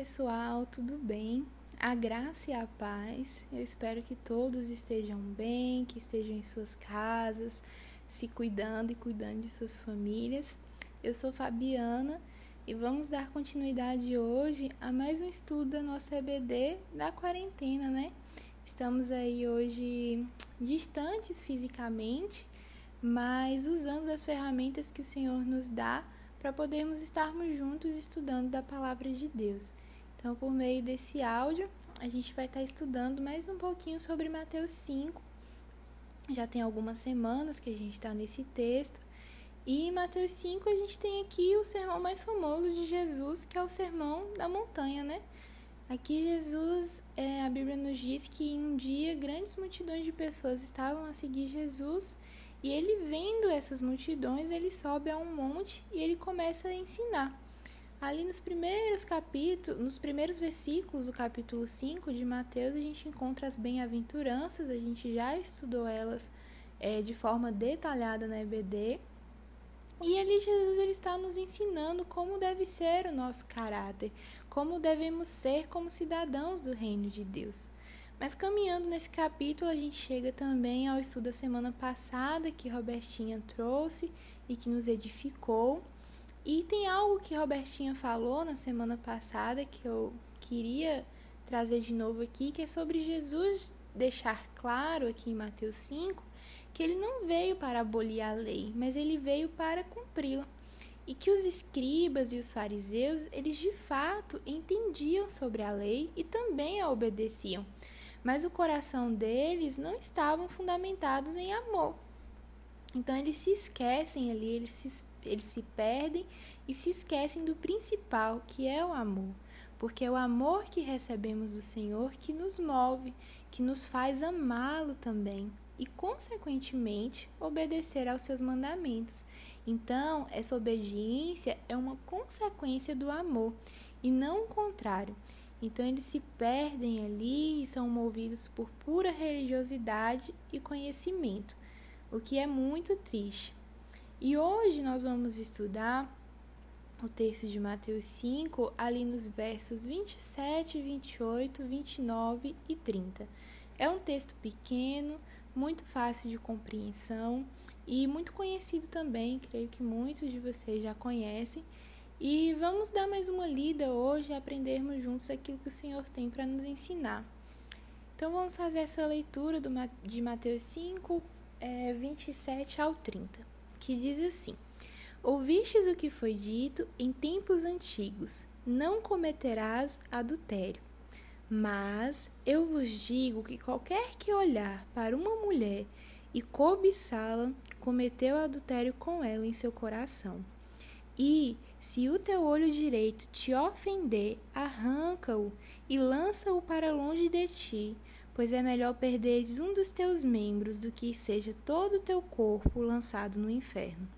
pessoal, tudo bem? A graça e a paz. Eu espero que todos estejam bem, que estejam em suas casas, se cuidando e cuidando de suas famílias. Eu sou Fabiana e vamos dar continuidade hoje a mais um estudo da nossa EBD da quarentena, né? Estamos aí hoje distantes fisicamente, mas usando as ferramentas que o Senhor nos dá para podermos estarmos juntos estudando da palavra de Deus. Então, por meio desse áudio, a gente vai estar estudando mais um pouquinho sobre Mateus 5. Já tem algumas semanas que a gente está nesse texto. E em Mateus 5 a gente tem aqui o sermão mais famoso de Jesus, que é o sermão da montanha, né? Aqui Jesus, é, a Bíblia nos diz que um dia grandes multidões de pessoas estavam a seguir Jesus e ele vendo essas multidões, ele sobe a um monte e ele começa a ensinar. Ali nos primeiros capítulos, nos primeiros versículos do capítulo 5 de Mateus, a gente encontra as bem-aventuranças, a gente já estudou elas é, de forma detalhada na EBD. E ali Jesus ele está nos ensinando como deve ser o nosso caráter, como devemos ser como cidadãos do reino de Deus. Mas caminhando nesse capítulo, a gente chega também ao estudo da semana passada que Robertinha trouxe e que nos edificou. E tem algo que Robertinha falou na semana passada que eu queria trazer de novo aqui, que é sobre Jesus deixar claro aqui em Mateus 5 que ele não veio para abolir a lei, mas ele veio para cumpri-la. E que os escribas e os fariseus, eles de fato entendiam sobre a lei e também a obedeciam mas o coração deles não estavam fundamentados em amor. Então eles se esquecem ali, eles se, eles se perdem e se esquecem do principal, que é o amor. Porque é o amor que recebemos do Senhor que nos move, que nos faz amá-lo também e, consequentemente, obedecer aos seus mandamentos. Então, essa obediência é uma consequência do amor e não o contrário. Então eles se perdem ali e são movidos por pura religiosidade e conhecimento, o que é muito triste. E hoje nós vamos estudar o texto de Mateus 5, ali nos versos 27, 28, 29 e 30. É um texto pequeno, muito fácil de compreensão e muito conhecido também, creio que muitos de vocês já conhecem. E vamos dar mais uma lida hoje e aprendermos juntos aquilo que o Senhor tem para nos ensinar. Então vamos fazer essa leitura de Mateus 5, é, 27 ao 30, que diz assim: Ouvistes o que foi dito em tempos antigos: Não cometerás adultério. Mas eu vos digo que qualquer que olhar para uma mulher e cobiçá-la, cometeu adultério com ela em seu coração. E se o teu olho direito te ofender, arranca-o e lança-o para longe de ti, pois é melhor perderes um dos teus membros do que seja todo o teu corpo lançado no inferno.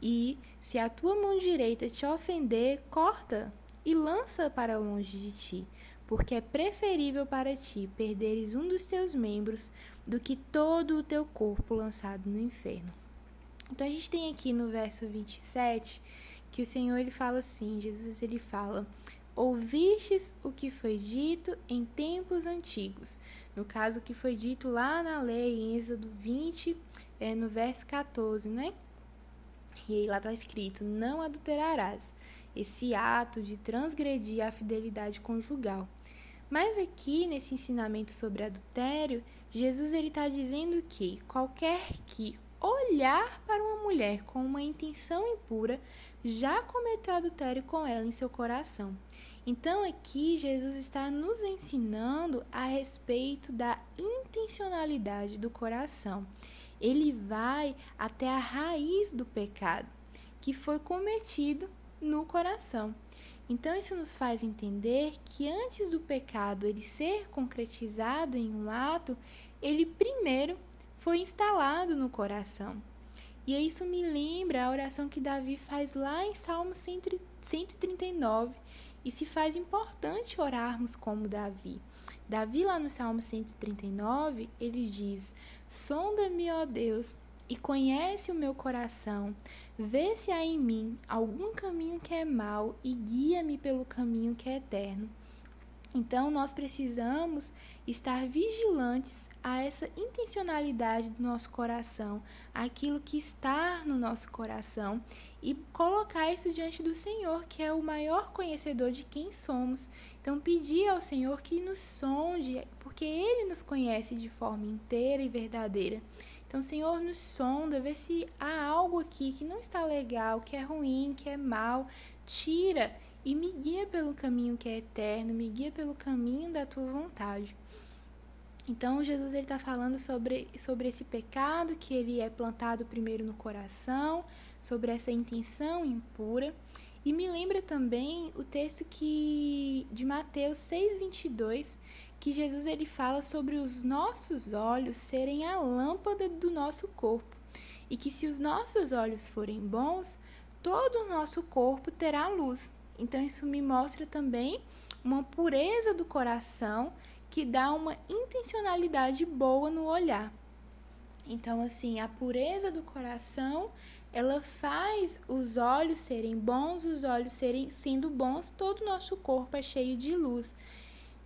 E se a tua mão direita te ofender, corta e lança para longe de ti, porque é preferível para ti perderes um dos teus membros do que todo o teu corpo lançado no inferno. Então a gente tem aqui no verso 27 que o Senhor ele fala assim, Jesus ele fala: Ouvistes o que foi dito em tempos antigos. No caso, o que foi dito lá na lei, em Êxodo 20, é, no verso 14, né? E aí lá está escrito: Não adulterarás. Esse ato de transgredir a fidelidade conjugal. Mas aqui, nesse ensinamento sobre adultério, Jesus está dizendo que qualquer que olhar para uma mulher com uma intenção impura já cometeu adultério com ela em seu coração. Então aqui Jesus está nos ensinando a respeito da intencionalidade do coração. Ele vai até a raiz do pecado que foi cometido no coração. Então isso nos faz entender que antes do pecado ele ser concretizado em um ato, ele primeiro foi instalado no coração. E isso me lembra a oração que Davi faz lá em Salmo 139 e se faz importante orarmos como Davi. Davi, lá no Salmo 139, ele diz: Sonda-me, ó Deus, e conhece o meu coração. Vê se há em mim algum caminho que é mau e guia-me pelo caminho que é eterno. Então, nós precisamos estar vigilantes a essa intencionalidade do nosso coração, aquilo que está no nosso coração e colocar isso diante do Senhor, que é o maior conhecedor de quem somos. Então, pedir ao Senhor que nos sonde, porque Ele nos conhece de forma inteira e verdadeira. Então, Senhor, nos sonda, vê se há algo aqui que não está legal, que é ruim, que é mal. Tira e me guia pelo caminho que é eterno, me guia pelo caminho da tua vontade. Então, Jesus ele está falando sobre, sobre esse pecado que ele é plantado primeiro no coração, sobre essa intenção impura. E me lembra também o texto que de Mateus 6:22, que Jesus ele fala sobre os nossos olhos serem a lâmpada do nosso corpo, e que se os nossos olhos forem bons, todo o nosso corpo terá luz. Então isso me mostra também uma pureza do coração que dá uma intencionalidade boa no olhar. Então assim, a pureza do coração ela faz os olhos serem bons, os olhos serem sendo bons, todo o nosso corpo é cheio de luz.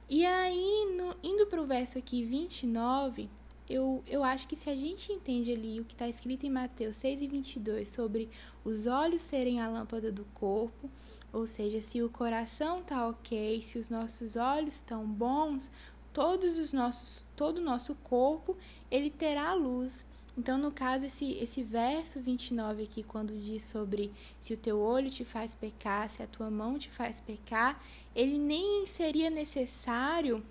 E aí, no, indo para o verso aqui 29, eu, eu acho que se a gente entende ali o que está escrito em Mateus 6 e 22 sobre os olhos serem a lâmpada do corpo, ou seja, se o coração está ok, se os nossos olhos estão bons, todos os nossos, todo o nosso corpo ele terá luz. Então, no caso, esse, esse verso 29 aqui, quando diz sobre se o teu olho te faz pecar, se a tua mão te faz pecar, ele nem seria necessário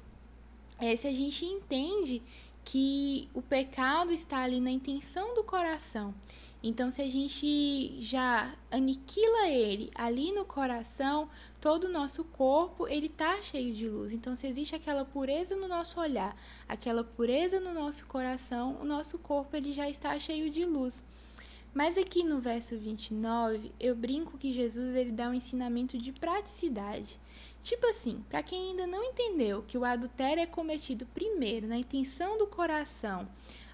é, se a gente entende que o pecado está ali na intenção do coração. Então, se a gente já aniquila ele ali no coração, todo o nosso corpo ele tá cheio de luz. Então, se existe aquela pureza no nosso olhar, aquela pureza no nosso coração, o nosso corpo ele já está cheio de luz. Mas aqui no verso 29, eu brinco que Jesus ele dá um ensinamento de praticidade. Tipo assim, para quem ainda não entendeu que o adultério é cometido primeiro na intenção do coração,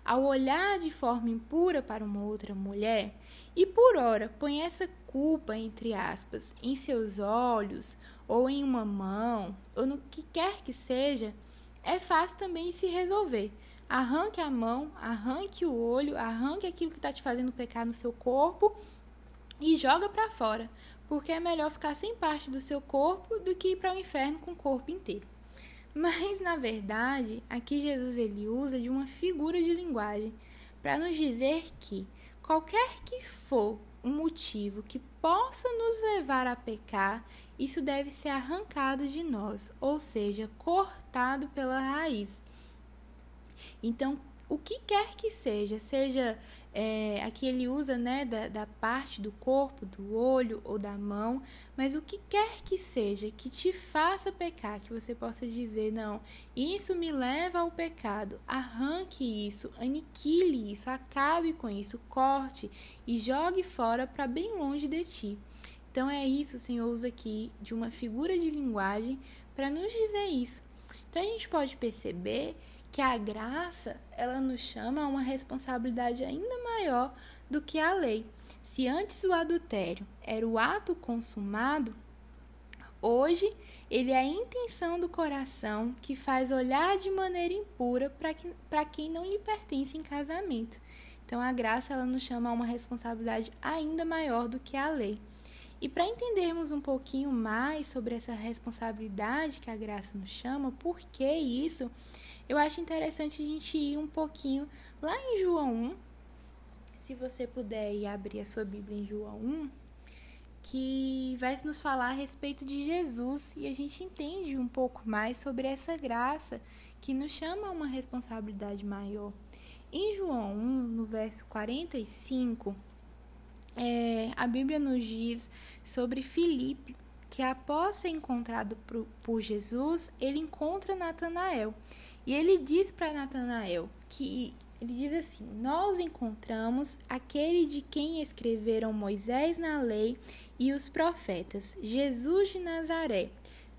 ao olhar de forma impura para uma outra mulher, e por ora põe essa culpa, entre aspas, em seus olhos, ou em uma mão, ou no que quer que seja, é fácil também se resolver. Arranque a mão, arranque o olho, arranque aquilo que está te fazendo pecar no seu corpo e joga para fora, porque é melhor ficar sem parte do seu corpo do que ir para o inferno com o corpo inteiro. Mas na verdade, aqui Jesus ele usa de uma figura de linguagem para nos dizer que qualquer que for o motivo que possa nos levar a pecar, isso deve ser arrancado de nós, ou seja, cortado pela raiz. Então, o que quer que seja, seja é, aqui ele usa né, da, da parte do corpo, do olho ou da mão, mas o que quer que seja que te faça pecar, que você possa dizer, não, isso me leva ao pecado, arranque isso, aniquile isso, acabe com isso, corte e jogue fora para bem longe de ti. Então é isso, o Senhor usa aqui de uma figura de linguagem para nos dizer isso. Então a gente pode perceber que a graça, ela nos chama a uma responsabilidade ainda maior do que a lei. Se antes o adultério era o ato consumado, hoje ele é a intenção do coração que faz olhar de maneira impura para quem não lhe pertence em casamento. Então a graça ela nos chama a uma responsabilidade ainda maior do que a lei. E para entendermos um pouquinho mais sobre essa responsabilidade que a graça nos chama, por que isso? eu acho interessante a gente ir um pouquinho lá em João 1. Se você puder ir abrir a sua Bíblia em João 1, que vai nos falar a respeito de Jesus e a gente entende um pouco mais sobre essa graça que nos chama a uma responsabilidade maior. Em João 1, no verso 45, é, a Bíblia nos diz sobre Filipe, que após ser encontrado por, por Jesus, ele encontra Natanael. E ele diz para Natanael que ele diz assim: Nós encontramos aquele de quem escreveram Moisés na lei e os profetas, Jesus de Nazaré,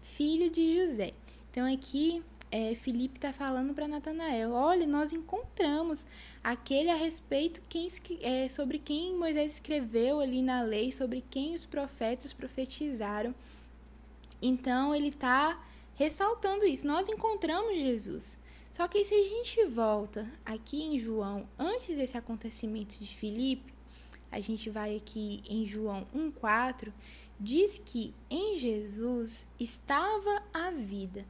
filho de José. Então aqui é, Felipe está falando para Natanael: olha, nós encontramos aquele a respeito quem, é, sobre quem Moisés escreveu ali na lei, sobre quem os profetas profetizaram. Então ele está ressaltando isso. Nós encontramos Jesus. Só que se a gente volta aqui em João, antes desse acontecimento de Filipe, a gente vai aqui em João 1,4, diz que em Jesus estava a vida,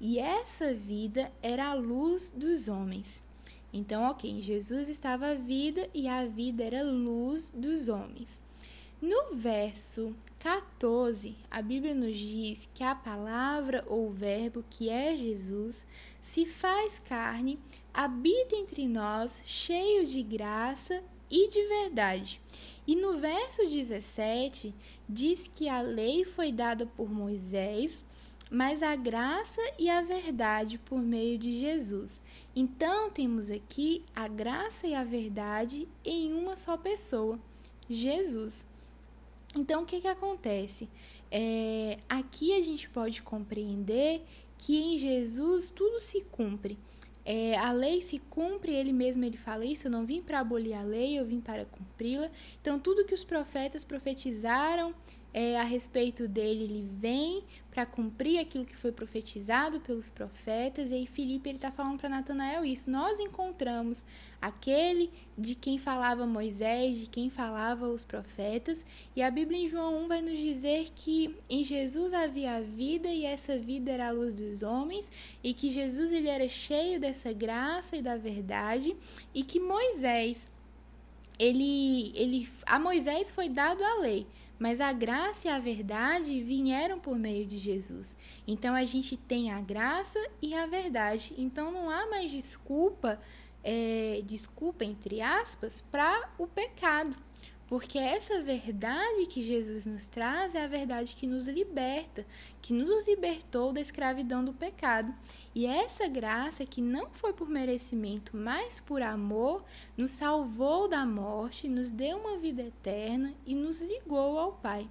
e essa vida era a luz dos homens. Então, ok, Jesus estava a vida e a vida era a luz dos homens. No verso 14, a Bíblia nos diz que a palavra ou verbo, que é Jesus, se faz carne, habita entre nós, cheio de graça e de verdade. E no verso 17, diz que a lei foi dada por Moisés, mas a graça e a verdade por meio de Jesus. Então, temos aqui a graça e a verdade em uma só pessoa, Jesus. Então, o que, que acontece? É, aqui a gente pode compreender que em Jesus tudo se cumpre. É, a lei se cumpre, ele mesmo ele fala isso, eu não vim para abolir a lei, eu vim para cumpri-la. Então, tudo que os profetas profetizaram é, a respeito dele, ele vem para cumprir aquilo que foi profetizado pelos profetas. E aí Filipe ele está falando para Natanael isso. Nós encontramos aquele de quem falava Moisés, de quem falava os profetas. E a Bíblia em João 1 vai nos dizer que em Jesus havia a vida e essa vida era a luz dos homens e que Jesus ele era cheio dessa graça e da verdade e que Moisés ele, ele a Moisés foi dado a lei, mas a graça e a verdade vieram por meio de Jesus. Então a gente tem a graça e a verdade. Então não há mais desculpa, é, desculpa entre aspas, para o pecado. Porque essa verdade que Jesus nos traz é a verdade que nos liberta, que nos libertou da escravidão do pecado. E essa graça, que não foi por merecimento, mas por amor, nos salvou da morte, nos deu uma vida eterna e nos ligou ao Pai.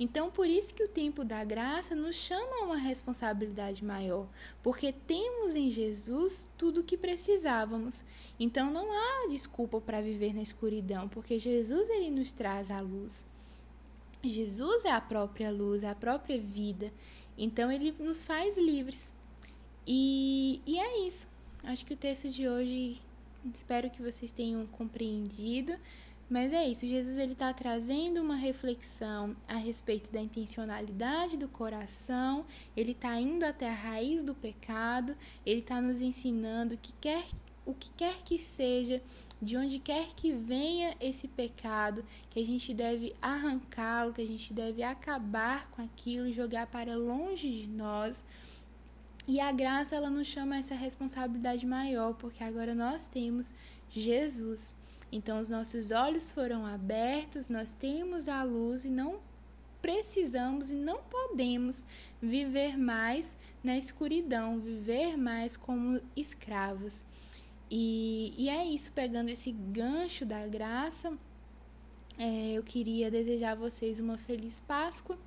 Então, por isso que o tempo da graça nos chama a uma responsabilidade maior, porque temos em Jesus tudo o que precisávamos. Então, não há desculpa para viver na escuridão, porque Jesus ele nos traz a luz. Jesus é a própria luz, é a própria vida. Então, ele nos faz livres. E, e é isso. Acho que o texto de hoje, espero que vocês tenham compreendido. Mas é isso, Jesus ele está trazendo uma reflexão a respeito da intencionalidade do coração, ele está indo até a raiz do pecado, ele está nos ensinando que quer, o que quer que seja, de onde quer que venha esse pecado, que a gente deve arrancá-lo, que a gente deve acabar com aquilo e jogar para longe de nós. E a graça ela nos chama a essa responsabilidade maior, porque agora nós temos Jesus. Então, os nossos olhos foram abertos, nós temos a luz e não precisamos e não podemos viver mais na escuridão, viver mais como escravos. E, e é isso, pegando esse gancho da graça, é, eu queria desejar a vocês uma feliz Páscoa,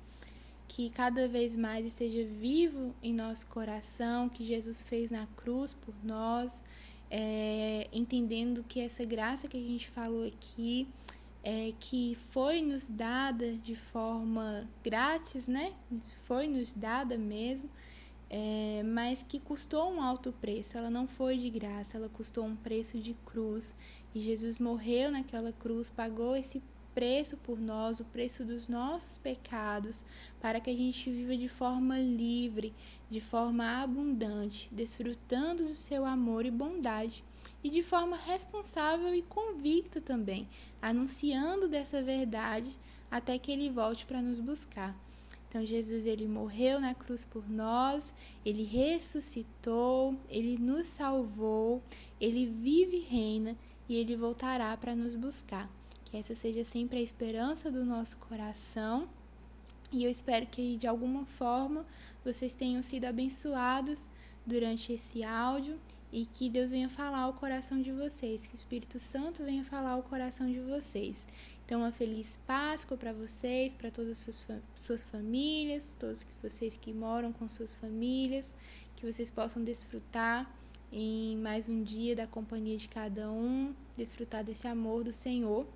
que cada vez mais esteja vivo em nosso coração, que Jesus fez na cruz por nós é, entendendo que essa graça que a gente falou aqui, é, que foi nos dada de forma grátis, né? Foi nos dada mesmo, é, mas que custou um alto preço. Ela não foi de graça, ela custou um preço de cruz. E Jesus morreu naquela cruz, pagou esse preço por nós, o preço dos nossos pecados, para que a gente viva de forma livre, de forma abundante, desfrutando do seu amor e bondade, e de forma responsável e convicta também, anunciando dessa verdade até que ele volte para nos buscar. Então Jesus ele morreu na cruz por nós, ele ressuscitou, ele nos salvou, ele vive e reina e ele voltará para nos buscar. Que essa seja sempre a esperança do nosso coração. E eu espero que de alguma forma vocês tenham sido abençoados durante esse áudio e que Deus venha falar ao coração de vocês, que o Espírito Santo venha falar ao coração de vocês. Então, uma feliz Páscoa para vocês, para todas as suas, suas famílias, todos vocês que moram com suas famílias, que vocês possam desfrutar em mais um dia da companhia de cada um, desfrutar desse amor do Senhor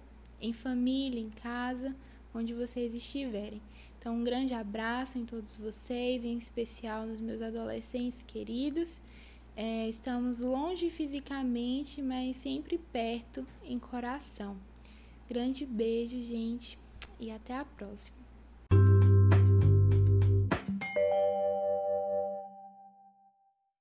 em família, em casa, onde vocês estiverem. Então, um grande abraço em todos vocês, em especial nos meus adolescentes queridos. É, estamos longe fisicamente, mas sempre perto em coração. Grande beijo, gente, e até a próxima.